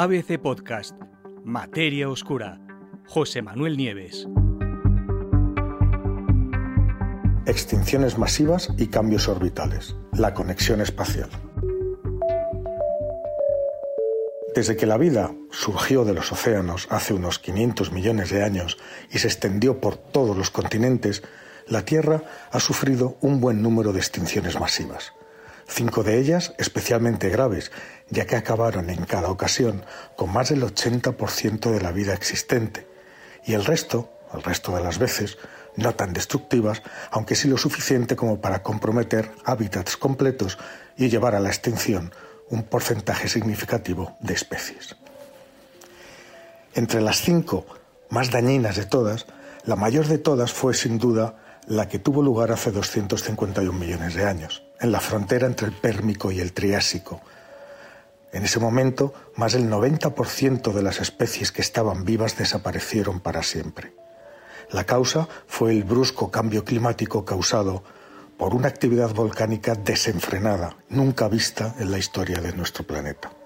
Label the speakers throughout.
Speaker 1: ABC Podcast, Materia Oscura, José Manuel Nieves.
Speaker 2: Extinciones masivas y cambios orbitales. La conexión espacial. Desde que la vida surgió de los océanos hace unos 500 millones de años y se extendió por todos los continentes, la Tierra ha sufrido un buen número de extinciones masivas. Cinco de ellas especialmente graves, ya que acabaron en cada ocasión con más del 80% de la vida existente. Y el resto, el resto de las veces, no tan destructivas, aunque sí lo suficiente como para comprometer hábitats completos y llevar a la extinción un porcentaje significativo de especies. Entre las cinco más dañinas de todas, la mayor de todas fue sin duda la que tuvo lugar hace 251 millones de años, en la frontera entre el Pérmico y el Triásico. En ese momento, más del 90% de las especies que estaban vivas desaparecieron para siempre. La causa fue el brusco cambio climático causado por una actividad volcánica desenfrenada, nunca vista en la historia de nuestro planeta.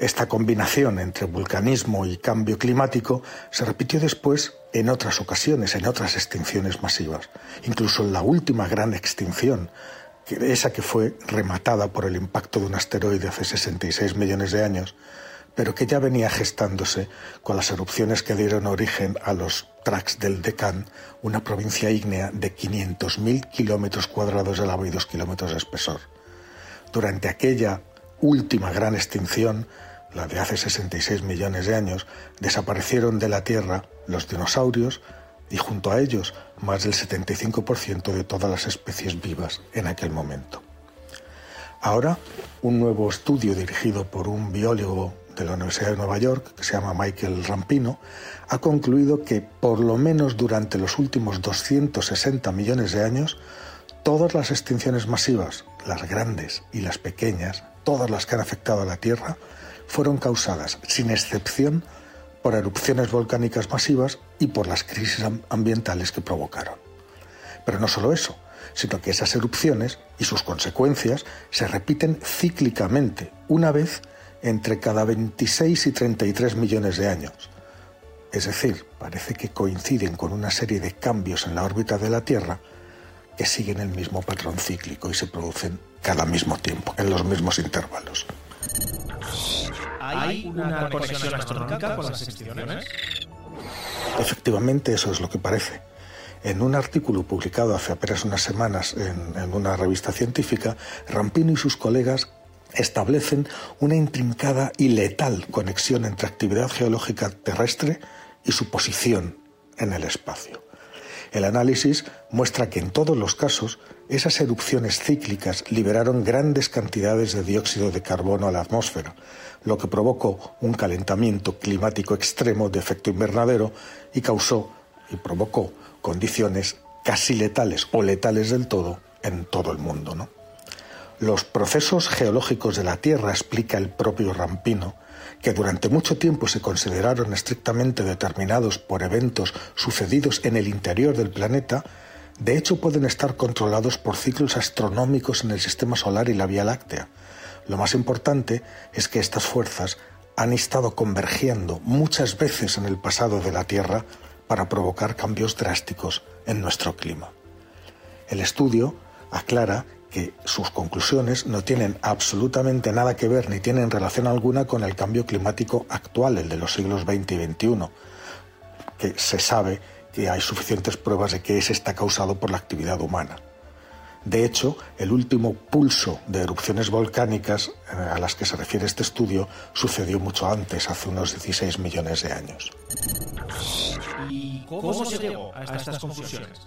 Speaker 2: Esta combinación entre vulcanismo y cambio climático se repitió después en otras ocasiones, en otras extinciones masivas, incluso en la última gran extinción, esa que fue rematada por el impacto de un asteroide hace 66 millones de años, pero que ya venía gestándose con las erupciones que dieron origen a los tracks del Deccan, una provincia ígnea de 500.000 kilómetros cuadrados de lava y 2 kilómetros de espesor. Durante aquella última gran extinción, la de hace 66 millones de años, desaparecieron de la Tierra los dinosaurios y junto a ellos más del 75% de todas las especies vivas en aquel momento. Ahora, un nuevo estudio dirigido por un biólogo de la Universidad de Nueva York, que se llama Michael Rampino, ha concluido que por lo menos durante los últimos 260 millones de años, todas las extinciones masivas, las grandes y las pequeñas, todas las que han afectado a la Tierra, fueron causadas, sin excepción, por erupciones volcánicas masivas y por las crisis ambientales que provocaron. Pero no solo eso, sino que esas erupciones y sus consecuencias se repiten cíclicamente, una vez entre cada 26 y 33 millones de años. Es decir, parece que coinciden con una serie de cambios en la órbita de la Tierra que siguen el mismo patrón cíclico y se producen cada mismo tiempo, en los mismos intervalos.
Speaker 3: ¿Hay una conexión astronómica con las extinciones?
Speaker 2: Efectivamente, eso es lo que parece. En un artículo publicado hace apenas unas semanas en, en, una revista científica, Rampino y sus colegas establecen una intrincada y letal conexión entre actividad geológica terrestre y su posición en el espacio. El análisis muestra que en todos los casos esas erupciones cíclicas liberaron grandes cantidades de dióxido de carbono a la atmósfera, lo que provocó un calentamiento climático extremo de efecto invernadero y causó y provocó condiciones casi letales o letales del todo en todo el mundo. ¿no? Los procesos geológicos de la Tierra, explica el propio Rampino, que durante mucho tiempo se consideraron estrictamente determinados por eventos sucedidos en el interior del planeta, de hecho pueden estar controlados por ciclos astronómicos en el Sistema Solar y la Vía Láctea. Lo más importante es que estas fuerzas han estado convergiendo muchas veces en el pasado de la Tierra para provocar cambios drásticos en nuestro clima. El estudio aclara que sus conclusiones no tienen absolutamente nada que ver ni tienen relación alguna con el cambio climático actual, el de los siglos XX y XXI, que se sabe que hay suficientes pruebas de que ese está causado por la actividad humana. De hecho, el último pulso de erupciones volcánicas eh, a las que se refiere este estudio sucedió mucho antes, hace unos 16 millones de años.
Speaker 3: ¿Y cómo se llegó a estas conclusiones?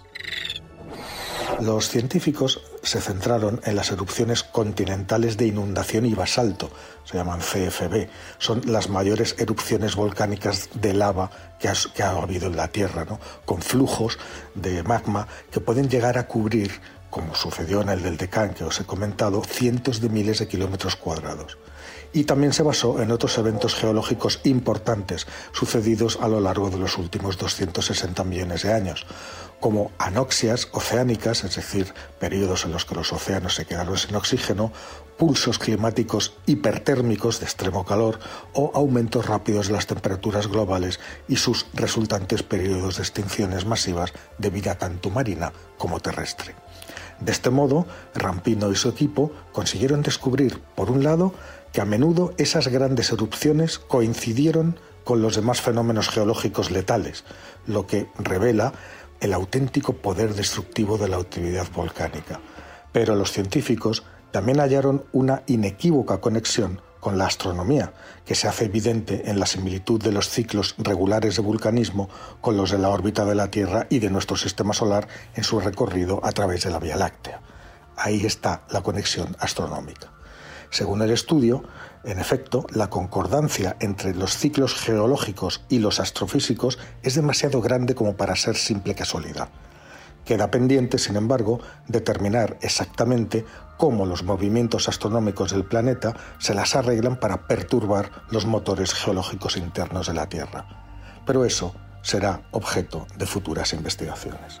Speaker 2: Los científicos se centraron en las erupciones continentales de inundación y basalto, se llaman CFB. Son las mayores erupciones volcánicas de lava que ha, habido en la Tierra, con flujos de magma que pueden llegar a cubrir, como sucedió en el del Deccan que os he comentado, cientos de miles de kilómetros cuadrados y también se basó en otros eventos geológicos importantes sucedidos a lo largo de los últimos 260 millones de años, como anoxias oceánicas, es decir, periodos en los que los océanos se quedaron sin oxígeno, pulsos climáticos hipertérmicos de extremo calor o aumentos rápidos de las temperaturas globales y sus resultantes periodos de extinciones masivas de vida tanto marina como terrestre. De este modo, Rampino y su equipo consiguieron descubrir, por un lado, que a menudo esas grandes erupciones coincidieron con los demás fenómenos geológicos letales, lo que revela el auténtico poder destructivo de la actividad volcánica. Pero los científicos también hallaron una inequívoca conexión con la astronomía, que se hace evidente en la similitud de los ciclos regulares de vulcanismo con los de la órbita de la Tierra y de nuestro sistema solar en su recorrido a través de la Vía Láctea. Ahí está la conexión astronómica. Según el estudio, en efecto, la concordancia entre los ciclos geológicos y los astrofísicos es demasiado grande como para ser simple casualidad. Queda pendiente, sin embargo, determinar exactamente cómo los movimientos astronómicos del planeta se las arreglan para perturbar los motores geológicos internos de la Tierra. Pero eso será objeto de futuras investigaciones.